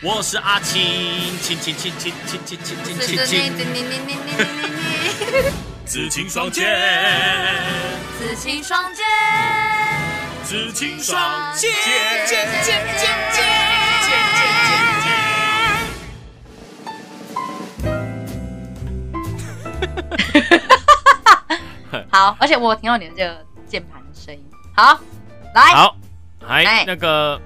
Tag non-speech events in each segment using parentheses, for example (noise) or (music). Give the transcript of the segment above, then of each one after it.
我是阿青，青青青青青青青青青青，紫青双剑，紫青双剑，紫青双剑，剑剑剑剑好，而且我听到你的这个键盘的声音。好，来，好，哎哎，那个。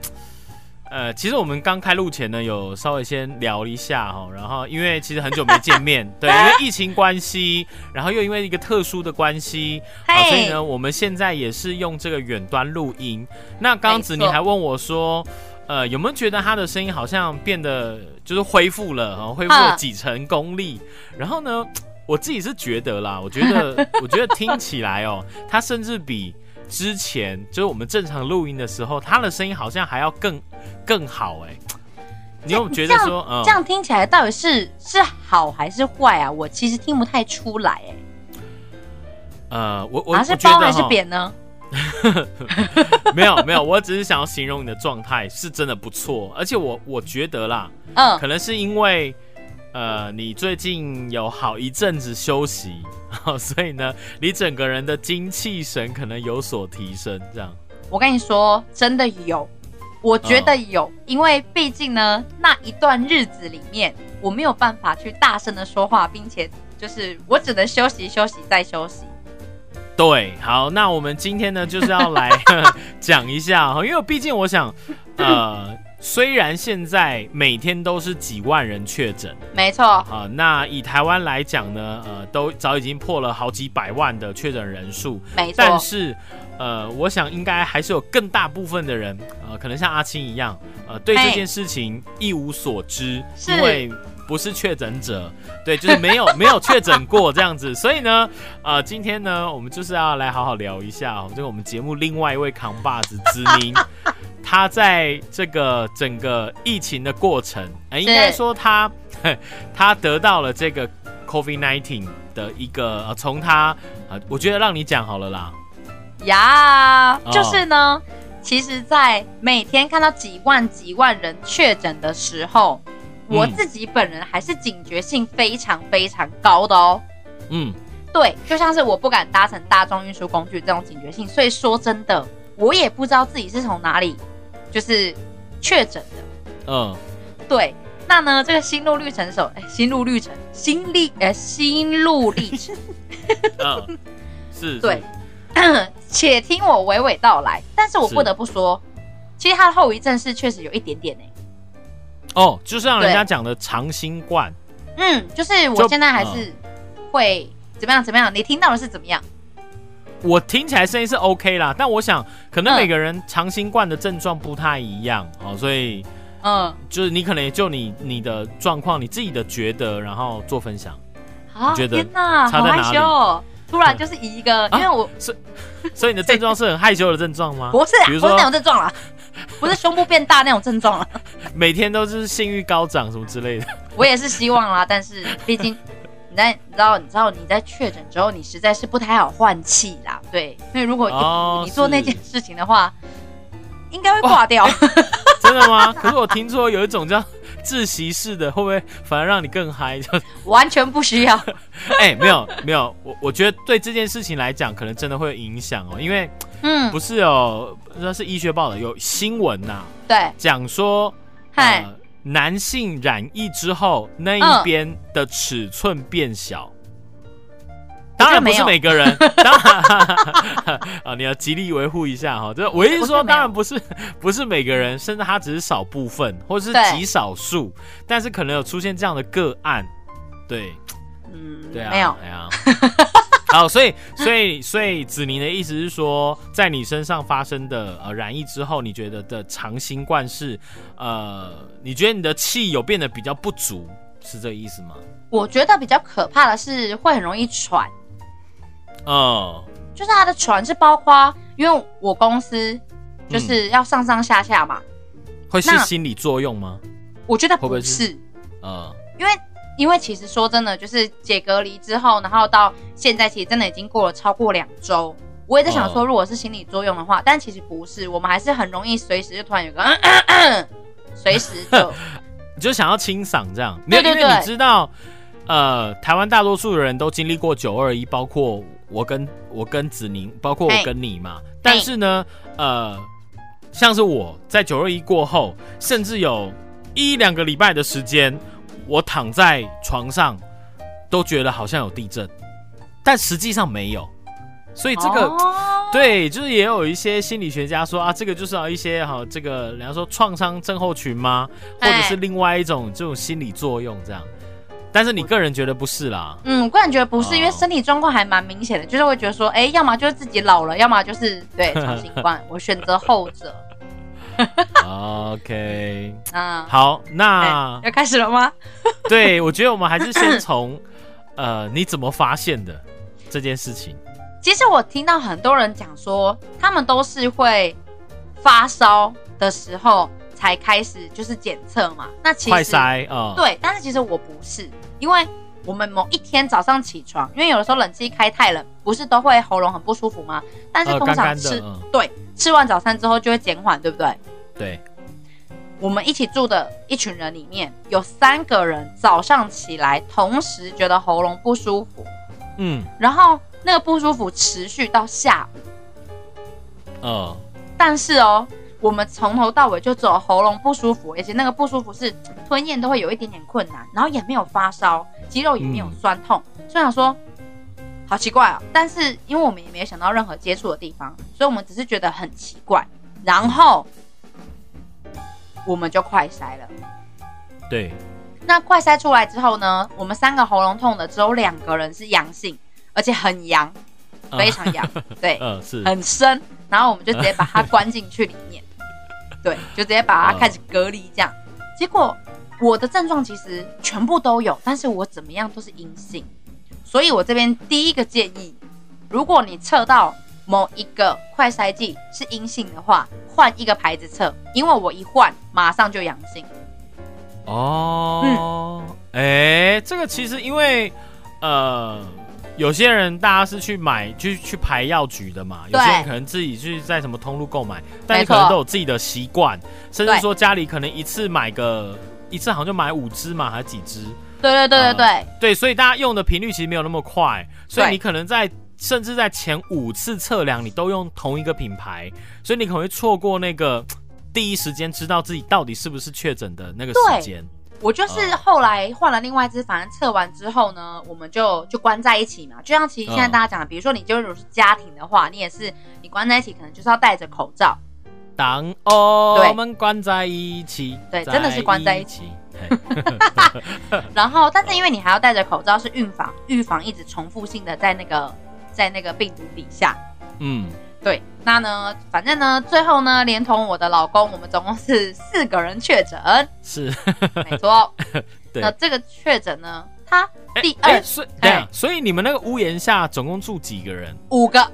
呃，其实我们刚开录前呢，有稍微先聊一下哈，然后因为其实很久没见面，(laughs) 对，因为疫情关系，然后又因为一个特殊的关系，啊，所以呢，我们现在也是用这个远端录音。那刚刚子妮没错还问我说，呃，有没有觉得他的声音好像变得就是恢复了，哦，恢复了嗯几成功力？然后呢，我自己是觉得啦，我觉得 (laughs) 我觉得听起来哦，他甚至比。之前就是我们正常录音的时候，他的声音好像还要更更好哎、你有觉得说，嗯。这样听起来到底是是好还是坏啊？我其实听不太出来，哎，呃，我我啊是我觉得褒还是哈。贬呢？(laughs) 没有没有，我只是想要形容你的状态是真的不错，而且我我觉得啦，嗯。可能是因为呃你最近有好一阵子休息，(laughs) 所以呢，你整个人的精气神可能有所提升，这样。我跟你说，真的有，我觉得有，因为毕竟呢，那一段日子里面，我没有办法去大声的说话，并且就是我只能休息休息再休息。对，好，那我们今天呢，就是要来 (laughs) 讲一下哈，因为毕竟我想，呃，虽然现在每天都是几万人确诊没错，啊、那以台湾来讲呢，呃，都早已经破了好几百万的确诊人数，没错，但是，呃，我想应该还是有更大部分的人，呃，可能像阿青一样，呃，对这件事情一无所知，因为不是确诊者，对，就是没有没有确诊过这样子，(laughs) 所以呢，呃，今天呢，我们就是要来好好聊一下哦，这个我们节目另外一位扛把子子宁，(laughs) 他在这个整个疫情的过程，呃、应该说他 (laughs) 他得到了这个 COVID nineteen 的一个，呃从他呃，我觉得让你讲好了啦，呀，哦。就是呢，其实，在每天看到几万几万人确诊的时候，我嗯。自己本人还是警觉性非常非常高的哦。嗯。对，就像是我不敢搭乘大众运输工具这种警觉性，所以说真的，我也不知道自己是从哪里就是确诊的。嗯，对，那呢，这个心路历程手，哎，心路历程，心历，呃，心路历程，(laughs) 嗯，是，对，(coughs) 且听我娓娓道来。但是我不得不说，其实它的后遗症是确实有一点点呢、哦，就是像人家讲的长新冠，嗯，就是我现在还是会怎么样怎么样？你听到的是怎么样？我听起来声音是 OK 啦，但我想可能嗯每个人长新冠的症状不太一样哦，所以嗯，就是你可能也就你你的状况，你自己的觉得，然后做分享。啊，觉得天哪，好害差在哪里羞哦！突然就是以一个，啊因为我是所以你的症状是很害羞的症状吗？(laughs) 不是啊，比如说不是那种症状啦，(laughs) 不是胸部变大那种症状了。每天都是性欲高涨什么之类的。我也是希望啦，但是毕竟你在你知道你知道你在确诊之后，你实在是不太好换气啦。对，所以如果哦你做那件事情的话，应该会挂掉。真的吗？可是我听说有一种叫窒息式的，会不会反而让你更嗨？就 (laughs) 完全不需要。哎、没有没有，我我觉得对这件事情来讲，可能真的会有影响哦，因为嗯，不是有那是医学报的，有新闻呐、对，讲说，嗨呃，男性染疫之后那嗯一边的尺寸变小。当然不是每个人，(laughs) 当然 (laughs) 啊，你要极力维护一下哈。这我意思说，当然不是 (laughs) 不是每个人，甚至他只是少部分，或者是极少数，但是可能有出现这样的个案。对嗯，对啊，没有。哎呀。好，所以所以所以子宁的意思是说，在你身上发生的呃染疫之后，你觉得的长新冠是呃，你觉得你的气有变得比较不足，是这个意思吗？我觉得比较可怕的是会很容易喘，哦，就是他的船是包括，因为我公司就是要上上下下嘛，会是那心理作用吗？我觉得不会不会是？是，呃，因为因为其实说真的，就是解隔离之后，然后到现在，其实真的已经过了超过两周。我也在想说，哦如果是心理作用的话，但其实不是，我们还是很容易随时就突然有个，嗯嗯嗯随时就 (laughs) 就想要清嗓这样，没有，对对因为你知道，呃，台湾大多数的人都经历过九二一，包括我跟我跟子宁，包括我跟你嘛。但是呢，呃，像是我在九二一过后，甚至有一两个礼拜的时间，我躺在床上都觉得好像有地震，但实际上没有。所以这个、哦对，就是也有一些心理学家说啊，这个就是要一些哈、这个人家说创伤症候群吗？或者是哎另外一种这种心理作用这样。但是你个人觉得不是啦，嗯，我个人觉得不是，哦因为身体状况还蛮明显的，就是会觉得说，哎，要么就是自己老了，要么就是对长新冠，我选择后者。OK，(laughs) 嗯，好，哎那要开始了吗？(laughs) 对我觉得我们还是先从 (laughs) 呃你怎么发现的这件事情。其实我听到很多人讲说，他们都是会发烧的时候才开始就是检测嘛。那其实快筛啊，对，但是其实我不是，因为我们某一天早上起床，因为有的时候冷气开太冷，不是都会喉咙很不舒服吗？但是呃，通常吃、对吃完早餐之后就会减缓，对不对？对，我们一起住的一群人里面有三个人早上起来同时觉得喉咙不舒服，嗯然后那个不舒服持续到下午。呃，但是哦，我们从头到尾就只有喉咙不舒服，而且那个不舒服是吞咽都会有一点点困难，然后也没有发烧，肌肉也没有酸痛，所以想说好奇怪哦。但是因为我们也没有想到任何接触的地方，所以我们只是觉得很奇怪，然后我们就快筛了。对，那快筛出来之后呢，我们三个喉咙痛的只有两个人是阳性，而且很阳，呃非常阳，(laughs) 对，呃是，很深，然后我们就直接把它关进去里面，对，就直接把它开始隔离这样。结果我的症状其实全部都有，但是我怎么样都是阴性，所以我这边第一个建议，如果你测到某一个快筛剂是阴性的话，换一个牌子测，因为我一换马上就阳性。哦，哎、这个其实因为呃，有些人大家是去买去去排药局的嘛，有些人可能自己去在什么通路购买，但是可能都有自己的习惯，甚至说家里可能一次买个一次好像就买五支嘛，还是几支？对对对对对，对，所以大家用的频率其实没有那么快，所以你可能在甚至在前五次测量，你都用同一个品牌，所以你可能会错过那个第一时间知道自己到底是不是确诊的那个时间。我就是后来换了另外一只，反正测完之后呢，我们就就关在一起嘛。就像其实现在大家讲的，比如说你就如果是家庭的话，你也是你关在一起，可能就是要戴着口罩。当我对们关在一起，对真的是关在一起。(laughs) 然后，但是因为你还要戴着口罩，是预防预防一直重复性的在那个在那个病毒底下。嗯，对，那呢，反正呢，最后呢，连同我的老公，我们总共是四个人确诊，是。(laughs) 没错。对那这个确诊呢，他哎第二哎所以所以你们那个屋檐下总共住几个人？五个，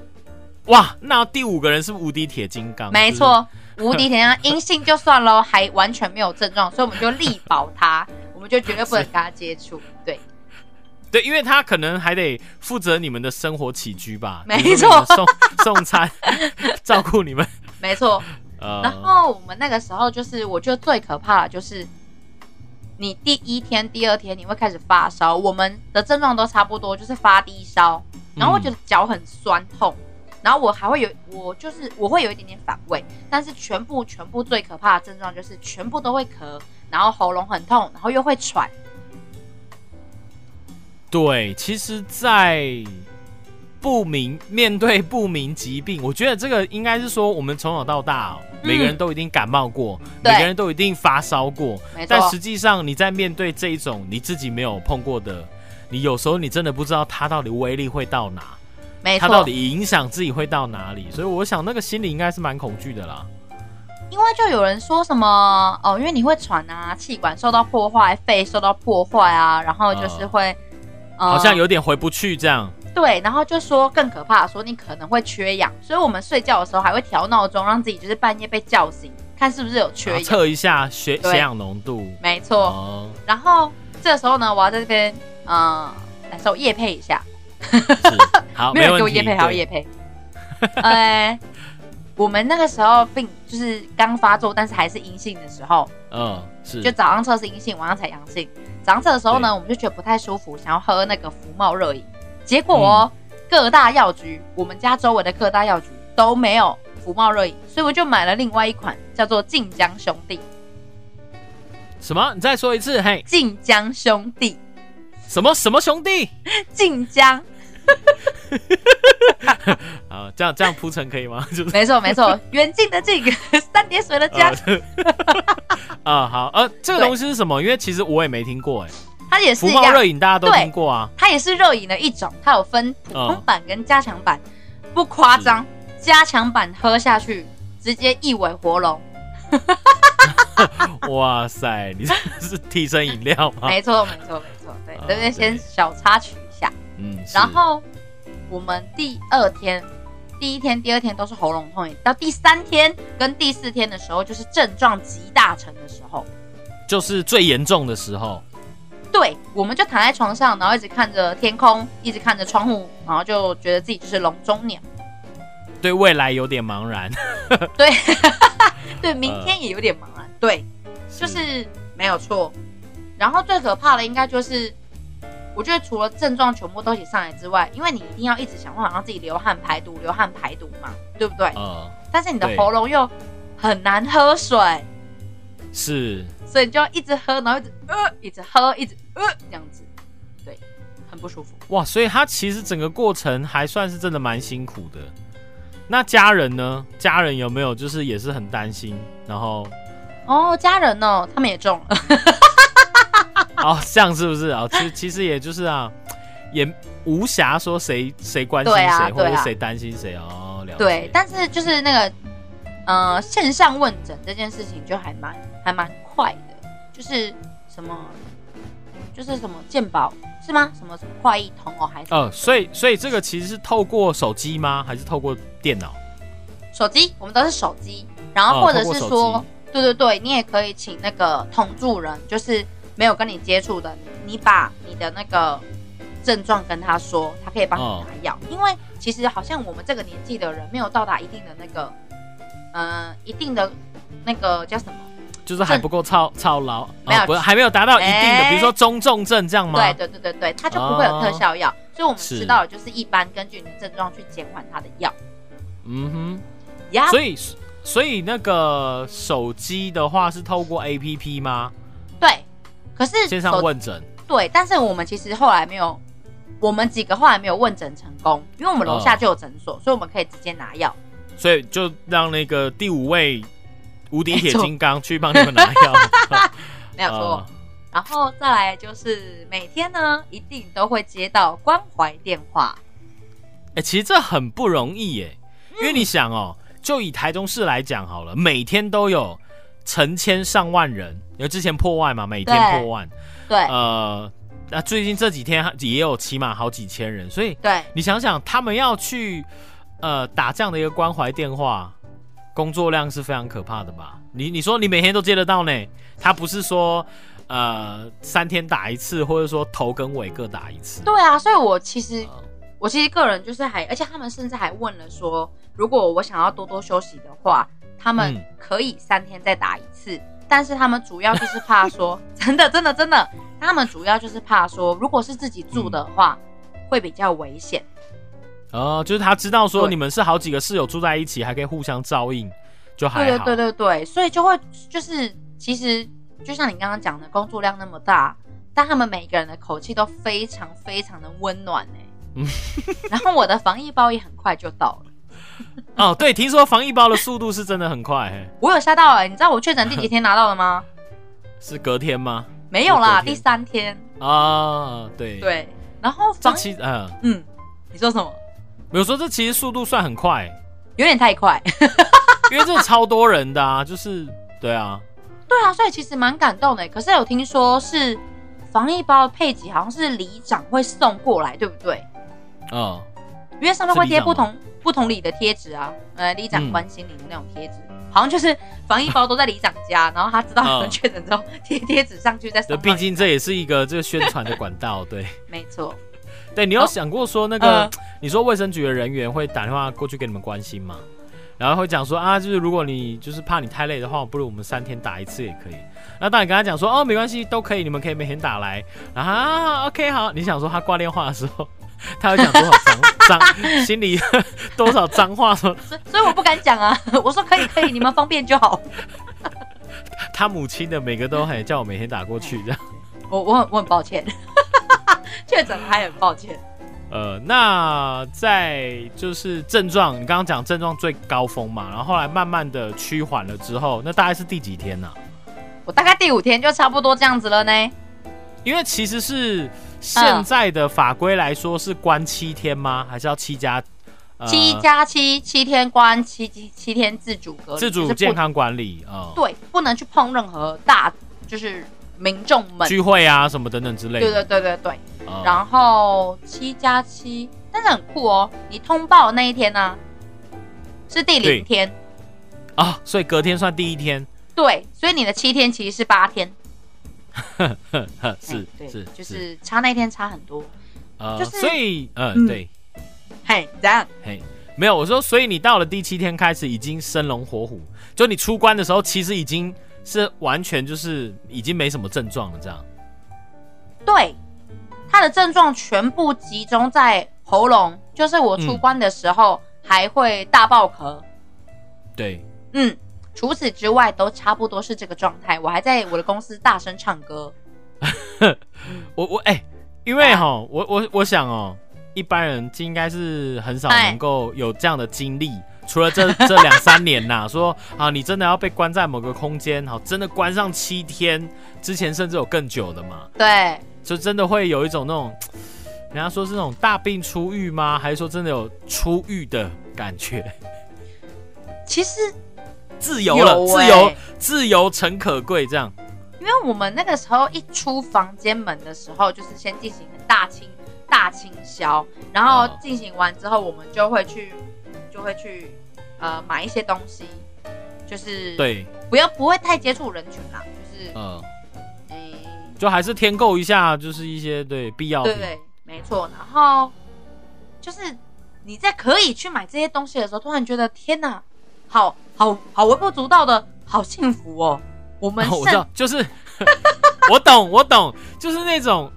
哇，那第五个人是无敌铁金刚？没错，无敌铁金刚阴性就算喽，还完全没有症状，所以我们就力保他，(laughs) 我们就绝对不能跟他接触。对，对，因为他可能还得负责你们的生活起居吧，没错送 (laughs) 送餐，(laughs) 照顾你们。没错。呃，然后我们那个时候就是，我觉得最可怕的就是，你第一天、第二天你会开始发烧，我们的症状都差不多，就是发低烧，然后我觉得脚很酸痛，然后我还会有，我就是我会有一点点反胃，但是全部全部最可怕的症状就是全部都会咳，然后喉咙很痛，然后又会喘。对，其实，在不明面对不明疾病，我觉得这个应该是说，我们从小到大、哦，嗯每个人都一定感冒过，对。每个人都一定发烧过，没错。但实际上你在面对这一种你自己没有碰过的，你有时候你真的不知道它到底威力会到哪，没错，它到底影响自己会到哪里，所以我想那个心里应该是蛮恐惧的啦。因为就有人说什么哦，因为你会喘啊，气管受到破坏，肺受到破坏啊，然后就是会，呃好像有点回不去这样。对，然后就说更可怕，说你可能会缺氧，所以我们睡觉的时候还会调闹钟，让自己就是半夜被叫醒，看是不是有缺氧。测一下血血氧浓度。没错。哦，然后这时候呢，我要在这边，嗯、来稍微夜配一下，(laughs) 没有人给我。夜配，还要夜配。呃，我们那个时候病就是刚发作，但是还是阴性的时候，嗯，是就早上测是阴性，晚上才阳性。早上测的时候呢，我们就觉得不太舒服，想要喝那个福茂热饮，结果哦，各大药局，我们家周围的各大药局都没有福茂热饮，所以我就买了另外一款叫做晋江兄弟。什么？你再说一次，嘿，晋江兄弟，什么什么兄弟？晋江，(laughs) 啊，这样这样铺陈可以吗？(laughs) 就是没错没错，(laughs) 远近的近，三点水的江，呃啊，好，呃，这个东西是什么？因为其实我也没听过，哎，它也是一样热，饮大家都对听过啊，它也是热饮的一种，它有分普通版跟加强版，不夸张，加强版喝下去直接一尾活龙，哇塞，你这是替身饮料吗？没错没错没错，对，啊这边先小插曲一下，嗯，然后我们第二天。第一天、第二天都是喉咙痛，到第三天跟第四天的时候，就是症状极大成的时候。就是最严重的时候，对，我们就躺在床上，然后一直看着天空，一直看着窗户，然后就觉得自己就是笼中鸟。对未来有点茫然，(laughs) 对，(laughs) 对，明天也有点茫然。对，就是没有错。然后最可怕的应该就是，我觉得除了症状全部都一起上来之外，因为你一定要一直想办法让自己流汗排毒，流汗排毒嘛，对不对？呃，但是你的喉咙又很难喝水，是所以你就要一直喝，然后一直呃，一直喝，一直呃，这样子，对，很不舒服。哇，所以他其实整个过程还算是真的蛮辛苦的。那家人呢？家人有没有就是也是很担心？然后哦，家人哦，他们也中了。(laughs) (laughs) 哦，这样是不是啊？其实其实也就是啊，也无暇说谁谁关心谁，或者谁担心谁哦。了解。对，但是就是那个呃线上问诊这件事情就还蛮还蛮快的，就是什么就是什么健保是吗？什么什么快易通哦，还是呃，所以所以这个其实是透过手机吗？还是透过电脑？手机？我们都是手机，然后哦或者是说，机对对对，你也可以请那个同住人，就是没有跟你接触的，你把你的那个症状跟他说，他可以帮哦你拿药。因为其实好像我们这个年纪的人没有到达一定的那个，呃，一定的那个叫什么？就是还不够操操劳，没有哦不是还没有达到一定的，哎比如说中重症这样吗？对对对对对，它就不会有特效药，所以我们是吃到的就是一般根据你的症状去减缓它的药嗯呀哼，。所以所以那个手机的话是透过 A P P 吗？对，可是线上手问诊对，但是我们其实后来没有，我们几个后来没有问诊成功，因为我们楼下就有诊所，所以我们可以直接拿药。所以就让那个第五位无敌铁金刚去帮你们拿药。(laughs) (laughs) 没有错。呃然后再来就是每天呢，一定都会接到关怀电话。哎、其实这很不容易耶，因为你想哦，就以台中市来讲好了，每天都有成千上万人，因为之前破万嘛，每天破万，对、呃，那最近这几天也有起码好几千人，所以对，你想想，他们要去呃打这样的一个关怀电话，工作量是非常可怕的吧？你你说你每天都接得到呢？他不是说呃三天打一次，或者说头跟尾各打一次。对啊，所以我其实呃我其实个人就是还，而且他们甚至还问了说，如果我想要多多休息的话，他们嗯可以三天再打一次。但是他们主要就是怕说，(laughs) 真的真的真的，他们主要就是怕说，如果是自己住的话，会比较危险。哦，就是他知道说你们是好几个室友住在一起，还可以互相照应，就还好。对对对对对，所以就会就是其实就像你刚刚讲的，工作量那么大，但他们每个人的口气都非常非常的温暖哎、嗯 (laughs) 然后我的防疫包也很快就到了。(laughs) 哦，对，听说防疫包的速度是真的很快，嘿我有吓到哎、你知道我确诊第几天拿到的吗？(laughs) 是隔天吗？没有啦，第三天。啊，对，，对，然后这防其实嗯，嗯，你说什么？没有说这其实速度算很快，有点太快。(laughs) 因为这超多人的啊，就是对啊，对啊，所以其实蛮感动的。欸可是有听说是防疫包的配给好像是里长会送过来，对不对？嗯，因为上面会贴不同不同里的贴纸啊，呃，里长嗯。关心你的那种贴纸，好像就是防疫包都在里长家，然后他知道有人嗯确诊之后贴贴纸上去再送对，到你。毕竟这也是一个这个宣传的管道，对，没错，对，你有哦想过说那个，嗯你说卫生局的人员会打电话过去给你们关心吗？然后会讲说啊，就是如果你就是怕你太累的话，不如我们三天打一次也可以。那当你跟他讲说哦，没关系，都可以，你们可以每天打来。啊，OK 好，你想说他挂电话的时候，他会讲多少脏脏，(laughs) 心里多少脏话说，(laughs) 所以所以我不敢讲啊。(laughs) 我说可以可以，你们方便就好。他母亲的每个都很叫我每天打过去这样。我我很我很抱歉，确诊还很抱歉。呃，那在就是症状，你刚刚讲症状最高峰嘛，然后后来慢慢的趋缓了之后，那大概是第几天呢、我大概第五天就差不多这样子了呢。因为其实是现在的法规来说是关七天吗？还是要七加、呃七加七，七天关，七七七天自主隔离，自主健康管理啊、呃对，不能去碰任何大，就是民众们。聚会啊什么等等之类对的。对对对对，呃然后七加七，但是很酷哦。你通报那一天呢、是第零天，啊，所以隔天算第一天，对，所以你的七天其实是八天，(laughs) 是是就是。差那天差很多。呃，就是所以呃嗯。对，嘿，这样？嘿，没有，我说，所以你到了第七天开始已经生龙活虎，就你出关的时候，其实已经是完全就是已经没什么症状了，这样。对，他的症状全部集中在喉咙，就是我出关的时候还会大爆咳，对，嗯。除此之外，都差不多是这个状态。我还在我的公司大声唱歌，(laughs) 我我哎、因为哈，我我我想哦，一般人应该是很少哎能够有这样的经历。除了这这两三年呐、说啊，你真的要被关在某个空间，好，真的关上七天，之前甚至有更久的嘛，对，就真的会有一种那种，人家说是那种大病初愈吗？还是说真的有出狱的感觉？(laughs) 其实自由了，有自欸由，自由诚可贵，这样。因为我们那个时候一出房间门的时候，就是先进行大清大清销，然后哦进行完之后，我们就会去就会去呃买一些东西，就是对，不要不会太接触人群啦，就是嗯、诶、就还是添购一下，就是一些对必要品。对对，没错。然后就是你在可以去买这些东西的时候，突然觉得天哪，好好好微不足道的好幸福哦。我们我知道，就是 (laughs) 我懂，我懂，就是那种。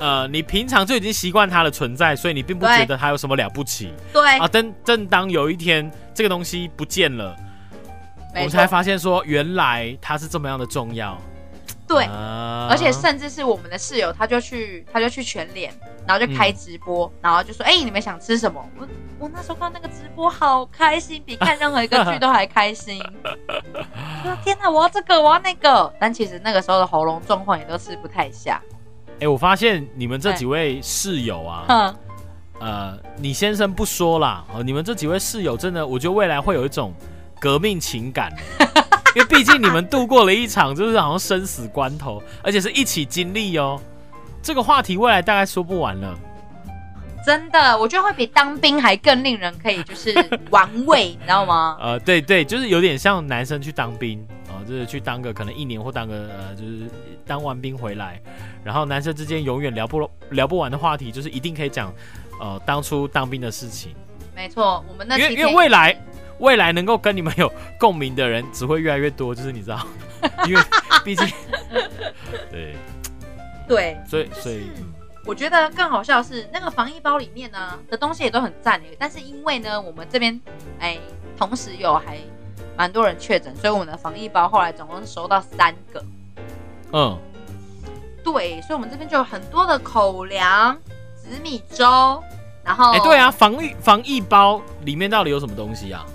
呃，你平常就已经习惯它的存在，所以你并不觉得它有什么了不起对，啊。正正当有一天这个东西不见了，我们才发现说，原来它是这么样的重要。对。啊而且甚至是我们的室友，他就去他就去全脸，然后就开直播，然后就说：“哎、你们想吃什么？”我我那时候看那个直播好开心，比看任何一个剧都还开心。(laughs) 天哪，我要这个，我要那个。但其实那个时候的喉咙状况也都吃不太下。哎、我发现你们这几位室友啊，哼，呃，你先生不说啦，哦，你们这几位室友真的，我觉得未来会有一种革命情感，(laughs) 因为毕竟你们度过了一场就是好像生死关头，而且是一起经历哦。这个话题未来大概说不完了。真的，我觉得会比当兵还更令人可以就是玩味，你知道吗？呃，对对，就是有点像男生去当兵啊、就是去当个可能一年或当个呃，就是当完兵回来，然后男生之间永远聊不聊不完的话题，就是一定可以讲呃当初当兵的事情。没错，我们那因为因为未来未来能够跟你们有共鸣的人只会越来越多，就是你知道，(laughs) 因为毕竟 (laughs) 对，对，所以所以。嗯我觉得更好笑的是，那个防疫包里面呢的东西也都很赞诶，但是因为呢，我们这边哎，同时有还蛮多人确诊，所以我们的防疫包后来总共是收到三个。嗯，对，所以我们这边就有很多的口粮、紫米粥，然后哎、对啊，，防疫防疫包里面到底有什么东西啊？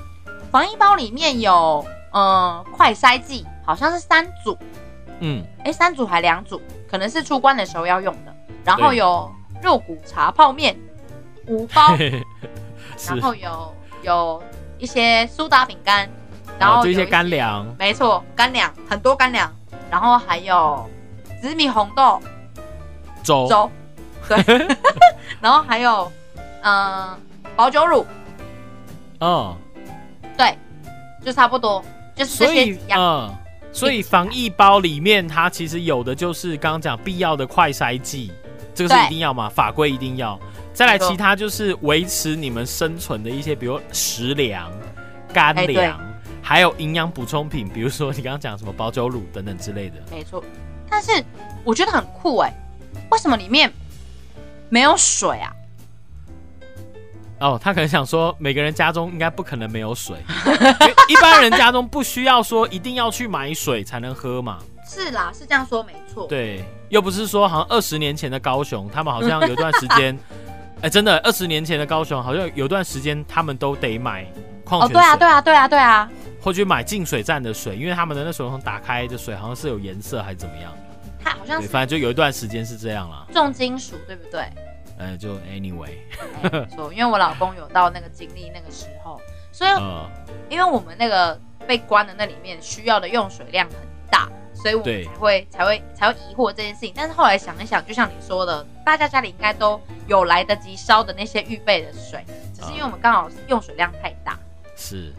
防疫包里面有呃快筛剂，好像是三组，嗯，哎，三组还两组，可能是出关的时候要用的。然后有肉骨茶泡面五包，(laughs) 然，后有有一些苏打饼干，然后就一些干，粮，没错，干粮很多干粮，然后还有紫米红豆。粥，粥，对，(laughs) (laughs) 然后还有嗯、呃保酒乳，嗯，对，就差不多，就是这所以些几样。嗯，所以防疫包里面它其实有的就是刚刚讲必要的快筛剂，这个是一定要嘛，法规一定要。再来，其他就是维持你们生存的一些，比如食粮，干粮，还有营养补充品，比如说你刚刚讲什么保酒乳等等之类的。没错。但是我觉得很酷哎、为什么里面没有水啊？哦，他可能想说，每个人家中应该不可能没有水，(laughs) 因为一般人家中不需要说一定要去买水才能喝嘛。是啦，是这样说没错。对，又不是说好像二十年前的高雄，他们好像有段时间，(laughs) 哎、真的，二十年前的高雄好像有段时间他们都得买矿哦，泉水，对啊，对啊，对啊，对啊，或去买净水站的水，因为他们的那水龙头打开的水好像是有颜色还是怎么样。对，它好像是反正就有一段时间是这样啦。重金属，对不对？呃，就 anyway，(laughs) 因为我老公有到那个经历那个时候，所以呃，因为我们那个被关的那里面需要的用水量很大，所以我们才会才会才会疑惑这件事情。但是后来想一想，就像你说的，大家家里应该都有来得及烧的那些预备的水，只是因为我们刚好用水量太大。是。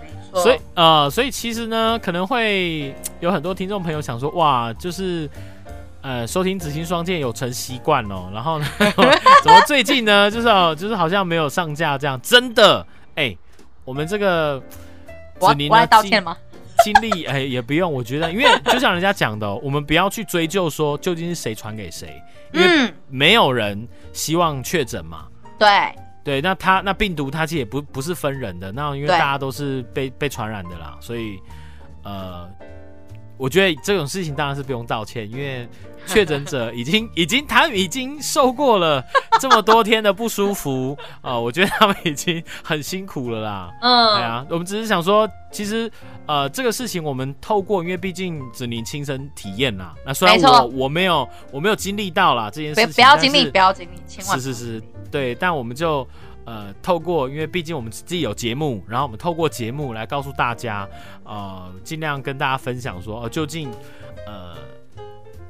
没错，所以呃，所以其实呢，可能会有很多听众朋友想说，哇，就是呃，收听紫星双剑有成习惯哦，然后呢，(laughs) 怎么最近呢，就是哦，就是好像没有上架这样，真的，哎、我们这个我要子宁呢我来道歉吗？(laughs) 经经历，哎、也不用，我觉得，因为就像人家讲的哦、我们不要去追究说究竟是谁传给谁，因为嗯，没有人希望确诊嘛。对，对，那他那病毒它其实也不不是分人的，那因为大家都是被被传染的啦，所以呃，我觉得这种事情当然是不用道歉，因为确诊者已经 (laughs) 已经他们已经受过了这么多天的不舒服啊、(laughs) 我觉得他们已经很辛苦了啦。嗯，对啊，我们只是想说，其实呃，这个事情我们透过，因为毕竟子宁亲身体验啦。那虽然我我没有我没有经历到啦这件事情，不不要经历，不要经历，千万是是是对，但我们就呃透过，因为毕竟我们自己有节目，然后我们透过节目来告诉大家，呃，尽量跟大家分享说，呃，究竟呃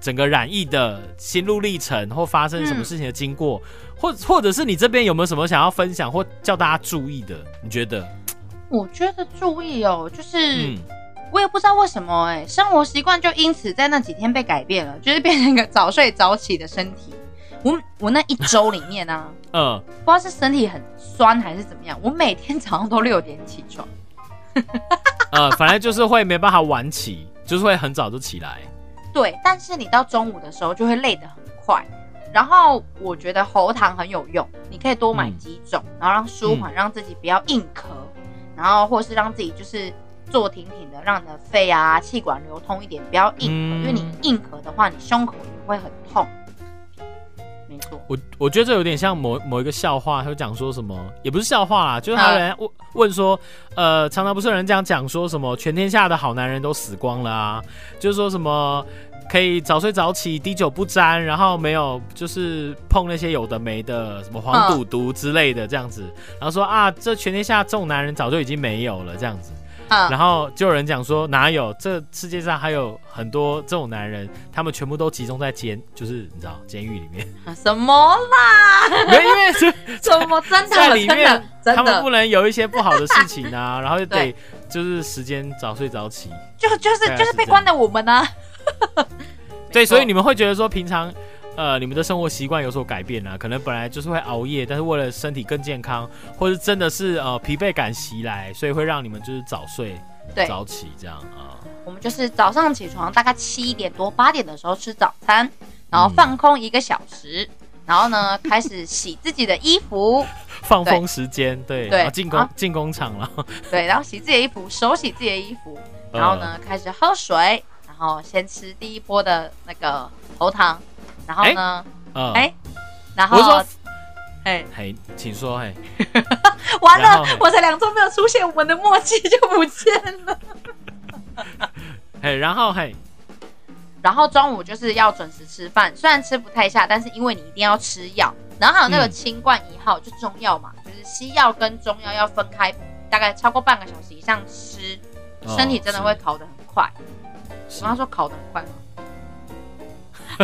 整个染疫的心路历程或发生什么嗯事情的经过，或或者是你这边有没有什么想要分享或叫大家注意的？你觉得？我觉得注意哦，就是、嗯，我也不知道为什么哎、生活习惯就因此在那几天被改变了，就是变成一个早睡早起的身体。我我那一周里面啊，(laughs) 嗯，不知道是身体很酸还是怎么样，我每天早上都六点起床。(laughs) 呃，反正就是会没办法晚起，就是会很早就起来。对，但是你到中午的时候就会累得很快。然后我觉得喉糖很有用，你可以多买嗯几种，然后让舒缓，让自己不要硬咳，然后或是让自己就是坐挺挺的，让你的肺啊气管流通一点，不要硬咳，嗯因为你硬咳的话，你胸口也会很痛。没错，我我觉得这有点像某某一个笑话，他就讲说什么，也不是笑话啦，就是他有人问问说，呃，常常不是有人这样讲说什么全天下的好男人都死光了啊，就是说什么可以早睡早起、滴酒不沾，然后没有就是碰那些有的没的，什么黄赌毒之类的这样子，然后说啊，这全天下这种男人早就已经没有了这样子。嗯，然后就有人讲说，哪有这世界上还有很多这种男人，他们全部都集中在监，就是你知道监狱里面，什么啦？(laughs) 因为这 (laughs) 什么？真的在里面他们不，能有一些不好的事情啊，(laughs) 然后就得就是时间早睡早起。就就是就是被关的我们呢、对，所以你们会觉得说，平常呃你们的生活习惯有所改变啊，可能本来就是会熬夜，但是为了身体更健康，或是真的是呃疲惫感袭来，所以会让你们就是早睡，早起这样啊。我们就是早上起床大概七点多八点的时候吃早餐，然后嗯放空一个小时，然后呢开始洗自己的衣服，(laughs) 放风时间，对，对。然后进工啊。进工厂了，(laughs) 对，然后洗自己的衣服，手洗自己的衣服，然后呢开始喝水，然后先吃第一波的那个喉糖，然后呢，呃，哎、然我是说后，哎，嘿，请说，嘿，(laughs) 完了我才两周没有出现，我们的默契就不见了。(laughs) 嘿，然后嘿，然后中午就是要准时吃饭，虽然吃不太下，但是因为你一定要吃药，然后还有那个嗯清冠一号，就中药嘛，就是西药跟中药要分开，大概超过半个小时以上吃，哦身体真的会烤得很快。是。我刚刚说烤得很快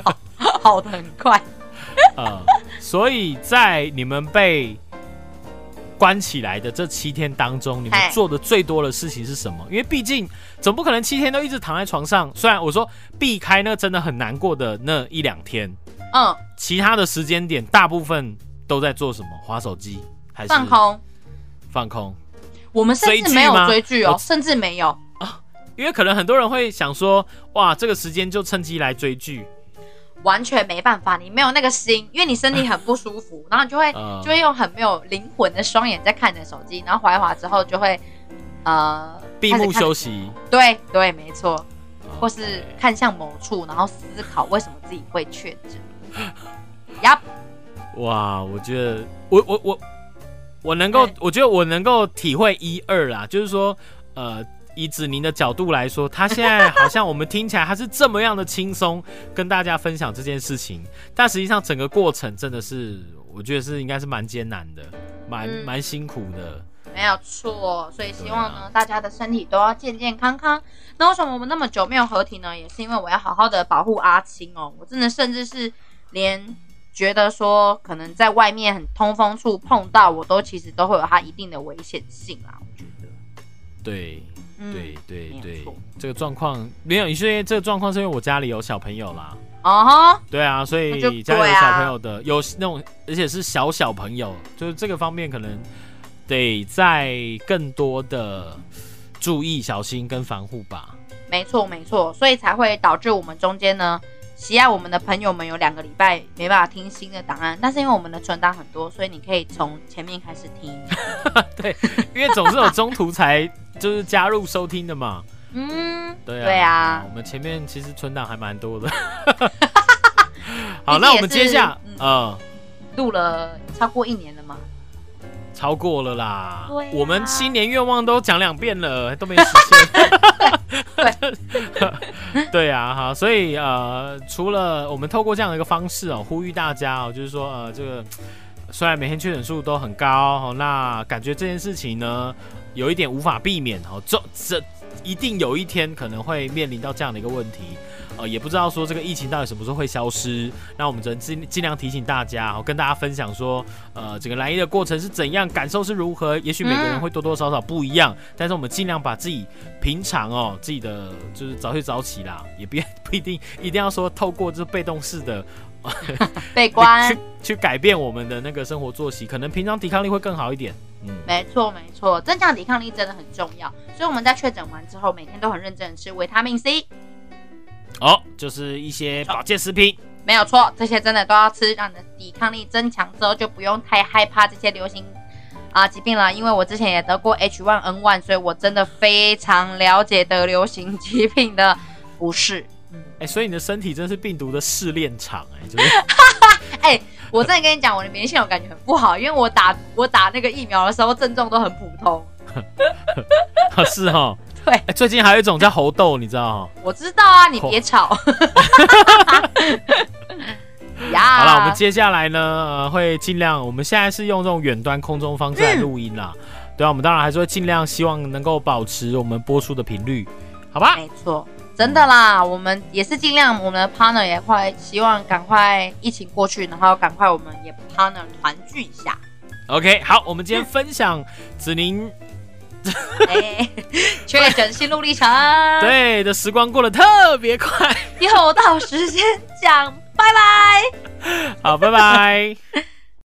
吗？(laughs) 好好的很快。(laughs) 呃，所以在你们被关起来的这七天当中，你们做的最多的事情是什么？因为毕竟总不可能七天都一直躺在床上。虽然我说避开那真的很难过的那一两天，嗯，其他的时间点大部分都在做什么？划手机还是放？空。放空。我们甚至没有追剧哦，甚至没有。因为可能很多人会想说，哇，这个时间就趁机来追剧，完全没办法，你没有那个心，因为你身体很不舒服，然后你就会、呃就会用很没有灵魂的双眼在看你的手机，然后滑一滑之后就会呃闭目休息，息，对对，没错，或是看向某处，然后思考为什么自己会确诊。(laughs) 呀，哇，我觉得我我我我能够，我觉得我能够体会一二啦，就是说，呃，以子宁的角度来说，他现在好像我们听起来他是这么样的轻松，跟大家分享这件事情，但实际上整个过程真的是，我觉得是应该是蛮艰难的，蛮嗯蛮辛苦的。没有错，所以希望呢，啊大家的身体都要健健康康。那为什么我们那么久没有合体呢？也是因为我要好好的保护阿青哦。我真的甚至是连觉得说，可能在外面很通风处碰到，我都其实都会有它一定的危险性啦。我觉得，对嗯，对对对这个状况没有，因为这个状况是因为我家里有小朋友啦。哦哈，对啊，所以家里有小朋友的，有那种，而且是小小朋友，就是这个方面可能得在更多的注意、小心跟防护吧。没错没错，所以才会导致我们中间呢，喜爱我们的朋友们有两个礼拜没办法听新的档案，但是因为我们的存档很多，所以你可以从前面开始听。(laughs) 对因为总是有中途才就是加入收听的嘛。嗯，对啊，对啊我们前面其实存档还蛮多的。(laughs) 好，那我们接下，嗯呃，录了超过一年了嘛。超过了啦。啊我们新年愿望都讲两遍了，都没实现。对，(laughs) 对啊，哈，所以呃，除了我们透过这样的一个方式哦，呼吁大家哦，就是说呃，这个虽然每天确诊数都很高哦，那感觉这件事情呢，有一点无法避免哦，这这一定有一天可能会面临到这样的一个问题。呃，也不知道说这个疫情到底什么时候会消失，那我们只能尽尽量提醒大家，然后，跟大家分享说，呃，整个来医的过程是怎样，感受是如何。也许每个人嗯会多多少少不一样，但是我们尽量把自己平常哦，自己的就是早睡早起啦，也别不一定一定要说透过这被动式的 (laughs) 被关去，去改变我们的那个生活作息，可能平常抵抗力会更好一点。嗯，没错没错，增强抵抗力真的很重要。所以我们在确诊完之后，每天都很认真的吃维他命 C，哦，就是一些保健食品。没有错，这些真的都要吃，让你的抵抗力增强之后，就不用太害怕这些流行啊疾病了。因为我之前也得过 H1N1，所以我真的非常了解得流行疾病的不适。哎、所以你的身体真是病毒的试炼场，哎，就是 (laughs) 哎、我真的跟你讲，我的免疫系统感觉很不好，因为我打我打那个疫苗的时候症状都很普通。(laughs) 是哦。(laughs) 对哎最近还有一种叫猴痘，你知道哦？我知道啊，你别吵。(laughs) 呀，好了，我们接下来呢、呃会尽量，我们现在是用这种远端空中方式来录音啦。对啊，我们当然还是会尽量希望能够保持我们播出的频率，好吧？没错，真的啦，我们也是尽量，我们的 partner 也快希望赶快疫情过去，然后赶快我们也 partner 团聚一下。OK，好，我们今天分享子宁 (laughs) 哎，确诊心路历程，对的时光过得特别快，(laughs) 又到时间讲，拜拜。(laughs) 好，拜拜。